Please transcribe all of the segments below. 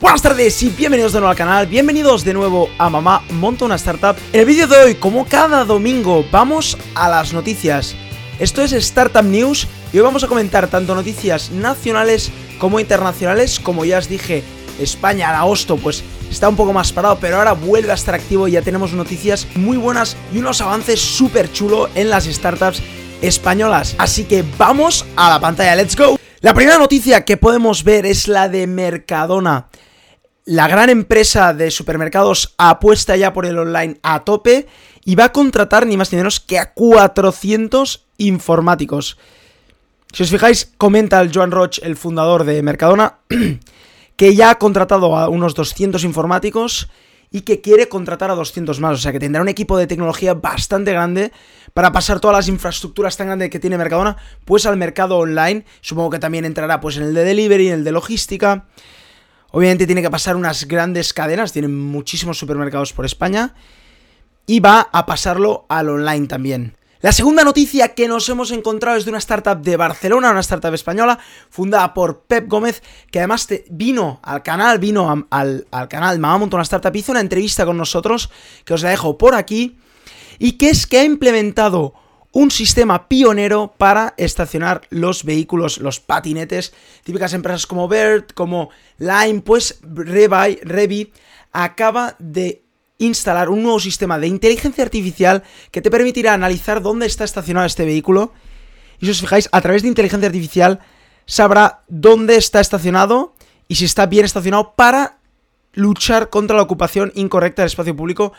Buenas tardes y bienvenidos de nuevo al canal, bienvenidos de nuevo a Mamá Monta una Startup. En el vídeo de hoy, como cada domingo, vamos a las noticias. Esto es Startup News y hoy vamos a comentar tanto noticias nacionales como internacionales. Como ya os dije, España en agosto pues está un poco más parado, pero ahora vuelve a estar activo y ya tenemos noticias muy buenas y unos avances súper chulos en las startups españolas. Así que vamos a la pantalla, let's go. La primera noticia que podemos ver es la de Mercadona. La gran empresa de supermercados apuesta ya por el online a tope y va a contratar ni más ni menos que a 400 informáticos. Si os fijáis, comenta el Joan Roch, el fundador de Mercadona, que ya ha contratado a unos 200 informáticos y que quiere contratar a 200 más. O sea que tendrá un equipo de tecnología bastante grande para pasar todas las infraestructuras tan grandes que tiene Mercadona, pues al mercado online. Supongo que también entrará pues en el de delivery, en el de logística. Obviamente tiene que pasar unas grandes cadenas, tienen muchísimos supermercados por España. Y va a pasarlo al online también. La segunda noticia que nos hemos encontrado es de una startup de Barcelona, una startup española, fundada por Pep Gómez, que además vino al canal, vino al, canal Mamá una Startup, hizo una entrevista con nosotros, que os la dejo por aquí, y que es que ha implementado un sistema pionero para estacionar los vehículos, los patinetes, típicas empresas como Bird, como Lime, pues Revi, Revi acaba de instalar un nuevo sistema de inteligencia artificial que te permitirá analizar dónde está estacionado este vehículo. Y si os fijáis, a través de inteligencia artificial sabrá dónde está estacionado y si está bien estacionado para luchar contra la ocupación incorrecta del espacio público.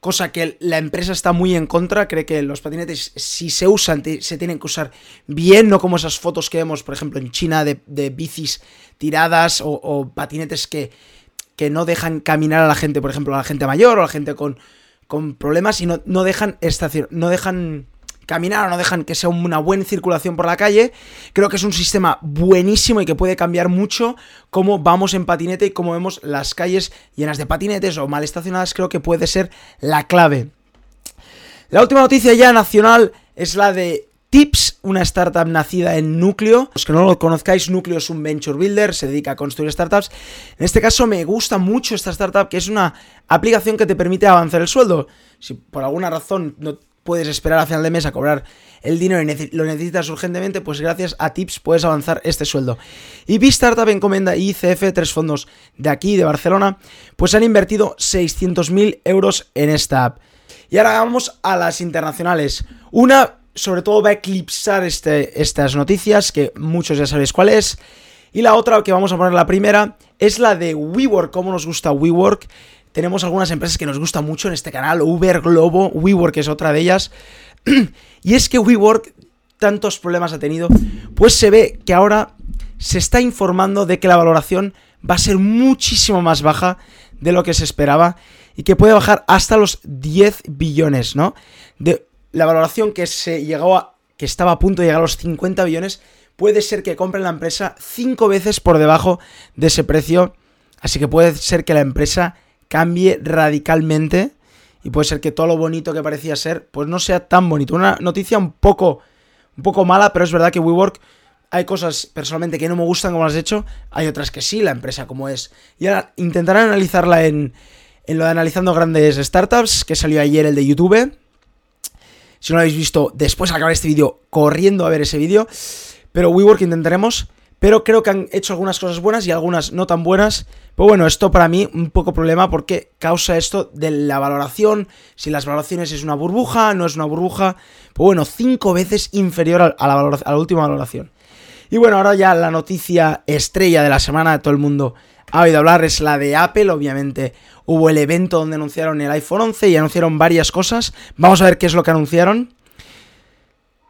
Cosa que la empresa está muy en contra, cree que los patinetes, si se usan, se tienen que usar bien, no como esas fotos que vemos, por ejemplo, en China de, bicis tiradas o patinetes que, que no dejan caminar a la gente, por ejemplo, a la gente mayor o a la gente con, con problemas y no, no dejan estación, no dejan caminar o no dejan que sea una buena circulación por la calle. Creo que es un sistema buenísimo y que puede cambiar mucho cómo vamos en patinete y cómo vemos las calles llenas de patinetes o mal estacionadas. Creo que puede ser la clave. La última noticia ya nacional es la de Tips, una startup nacida en Núcleo. Los que no lo conozcáis, Núcleo es un venture builder, se dedica a construir startups. En este caso me gusta mucho esta startup, que es una aplicación que te permite avanzar el sueldo. Si por alguna razón no puedes esperar a final de mes a cobrar el dinero y lo necesitas urgentemente, pues gracias a Tips puedes avanzar este sueldo. Y B-Startup Encomenda y ICF, tres fondos de aquí, de Barcelona, pues han invertido 600.000 euros en esta app. Y ahora vamos a las internacionales. Una sobre todo va a eclipsar este, estas noticias, que muchos ya sabéis cuál es. Y la otra que vamos a poner la primera es la de WeWork, cómo nos gusta WeWork. Tenemos algunas empresas que nos gustan mucho en este canal, Uber, Globo, WeWork es otra de ellas. y es que WeWork tantos problemas ha tenido, pues se ve que ahora se está informando de que la valoración va a ser muchísimo más baja de lo que se esperaba y que puede bajar hasta los 10 billones, ¿no? De la valoración que se llegó que estaba a punto de llegar a los 50 billones, puede ser que compren la empresa 5 veces por debajo de ese precio. Así que puede ser que la empresa cambie radicalmente y puede ser que todo lo bonito que parecía ser, pues no sea tan bonito. Una noticia un poco, un poco mala, pero es verdad que WeWork hay cosas personalmente que no me gustan como las he hecho, hay otras que sí, la empresa como es. Y ahora intentaré analizarla en, en lo de analizando grandes startups, que salió ayer el de YouTube. Si no lo habéis visto, después de acabar este vídeo, corriendo a ver ese vídeo. Pero WeWork intentaremos. Pero creo que han hecho algunas cosas buenas y algunas no tan buenas. Pero bueno, esto para mí un poco problema porque causa esto de la valoración. Si las valoraciones es una burbuja, no es una burbuja. Pues bueno, cinco veces inferior a la, a la última valoración. Y bueno, ahora ya la noticia estrella de la semana todo el mundo ha oído hablar es la de Apple, obviamente hubo el evento donde anunciaron el iPhone 11 y anunciaron varias cosas. Vamos a ver qué es lo que anunciaron.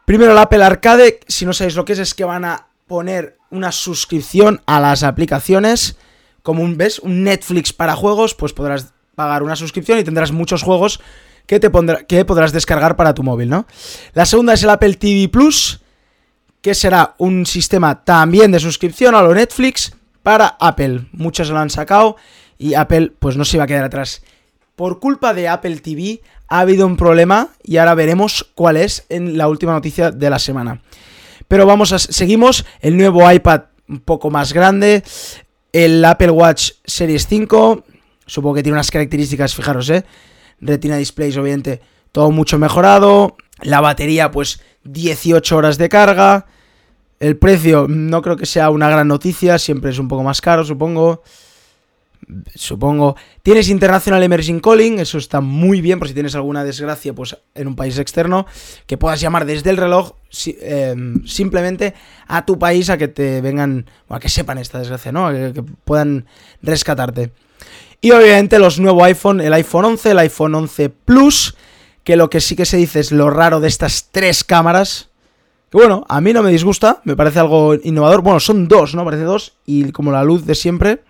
Primero el Apple Arcade, si no sabéis lo que es, es que van a poner una suscripción a las aplicaciones, como un, ¿ves? Un Netflix para juegos, pues podrás pagar una suscripción y tendrás muchos juegos que, te que podrás descargar para tu móvil, ¿no? La segunda es el Apple TV Plus, que será un sistema también de suscripción a lo Netflix, para Apple. Muchos lo han sacado y Apple pues no se iba a quedar atrás. Por culpa de Apple TV ha habido un problema y ahora veremos cuál es en la última noticia de la semana. Pero vamos a seguimos el nuevo iPad un poco más grande. el Apple Watch Series 5, supongo que tiene unas características, fijaros, ¿eh? Retina Displays, obviamente, todo mucho mejorado. La batería, pues 18 horas de carga. El precio no creo que sea una gran noticia, siempre es un poco más caro, supongo. Supongo. Tienes International Emerging Calling, eso está muy bien por si tienes alguna desgracia pues, en un país externo, que puedas llamar desde el reloj em, simplemente a tu país a que te vengan, a que sepan esta desgracia, ¿no? A que, que puedan rescatarte. Y obviamente los nuevos iPhone, el iPhone 11, el iPhone 11 Plus, que lo que sí que se dice es lo raro de estas tres cámaras. Que bueno, a mí no me disgusta, me parece algo innovador. Bueno, son dos, ¿no? Parece dos, y como la luz de siempre.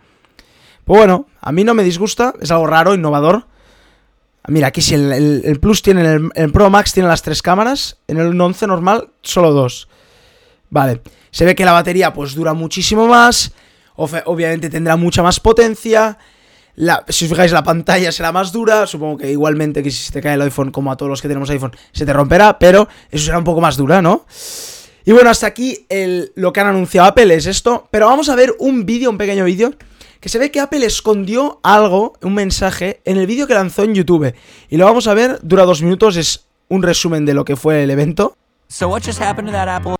Pues bueno, a mí no me disgusta, es algo raro, innovador. Mira, aquí si el, Plus tiene, el, Pro Max tiene las tres cámaras, en el 11 normal solo dos. Vale, se ve que la batería pues dura muchísimo más, obviamente tendrá mucha más potencia, si os fijáis, la pantalla será más dura. Supongo que igualmente que si se te cae el iPhone, como a todos los que tenemos iPhone, se te romperá, pero eso será un poco más dura, ¿no? Y bueno, hasta aquí lo que han anunciado Apple es esto. Pero vamos a ver un vídeo, un pequeño vídeo, que se ve que Apple escondió algo, un mensaje, en el vídeo que lanzó en YouTube. Y lo vamos a ver, dura dos minutos, es un resumen de lo que fue el evento. So what just happened to that Apple?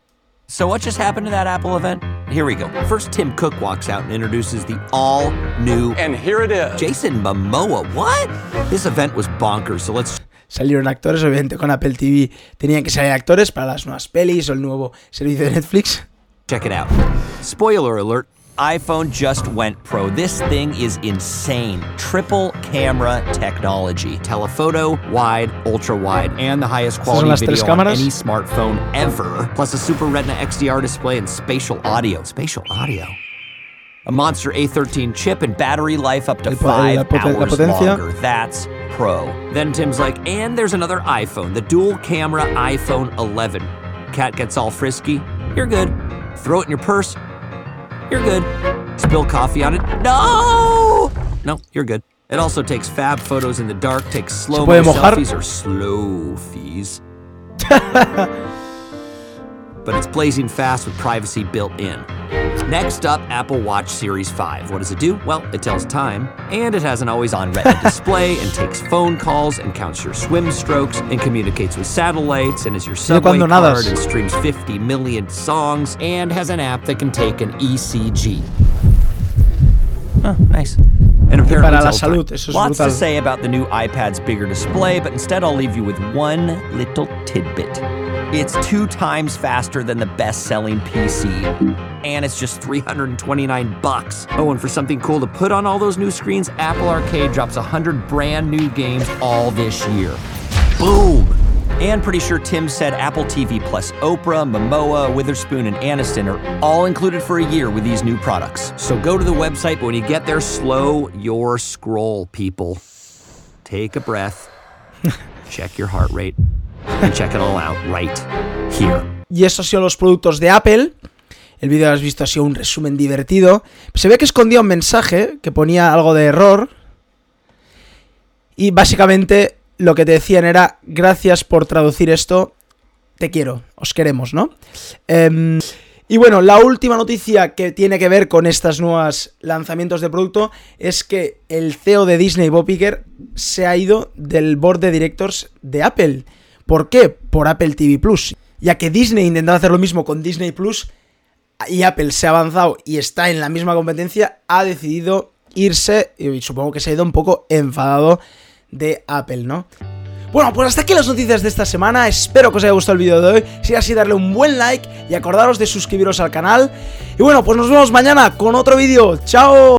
So what just happened to that Apple event? Here we go. First, Tim Cook walks out and introduces the all new. And here it is. Jason Momoa. What? This event was bonkers. So let's. Salieron actores, obviamente con Apple TV tenían que salir actores para las nuevas pelis o el nuevo servicio de Netflix. Check it out. Spoiler alert iPhone just went pro. This thing is insane. Triple camera technology. Telephoto, wide, ultra wide, and the highest quality video on any smartphone ever. Plus a Super Retina XDR display and spatial audio. Spatial audio. A Monster A13 chip and battery life up to five hours longer. That's pro. Then Tim's like, and there's another iPhone, the dual camera iPhone 11. Cat gets all frisky. You're good. Throw it in your purse you're good. Spill coffee on it? No! No, you're good. It also takes fab photos in the dark, takes slow selfies or slow fees. but it's blazing fast with privacy built in. Next up, Apple Watch Series 5. What does it do? Well, it tells time, and it has an always on retina display, and takes phone calls, and counts your swim strokes, and communicates with satellites, and is your subway card, and streams 50 million songs, and has an app that can take an ECG. Oh, ah, nice. And apparently para la salud, eso es Lots brutal. to say about the new iPad's bigger display, but instead I'll leave you with one little tidbit. It's two times faster than the best-selling PC, and it's just 329 bucks. Oh, and for something cool to put on all those new screens, Apple Arcade drops 100 brand new games all this year. Boom! And pretty sure Tim said Apple TV plus Oprah, Momoa, Witherspoon, and Aniston are all included for a year with these new products. So go to the website, but when you get there, slow your scroll, people. Take a breath, check your heart rate. Check it all out right here. Y esos son los productos de Apple. El vídeo has visto ha sido un resumen divertido. Se ve que escondía un mensaje que ponía algo de error. Y básicamente lo que te decían era, gracias por traducir esto, te quiero, os queremos, ¿no? Eh, y bueno, la última noticia que tiene que ver con estos nuevos lanzamientos de producto es que el CEO de Disney, Bob Iger, se ha ido del board de directors de Apple. ¿Por qué? Por Apple TV Plus. Ya que Disney intentaba hacer lo mismo con Disney Plus y Apple se ha avanzado y está en la misma competencia, ha decidido irse y supongo que se ha ido un poco enfadado de Apple, ¿no? Bueno, pues hasta aquí las noticias de esta semana. Espero que os haya gustado el vídeo de hoy. Si es así, darle un buen like y acordaros de suscribiros al canal. Y bueno, pues nos vemos mañana con otro vídeo. ¡Chao!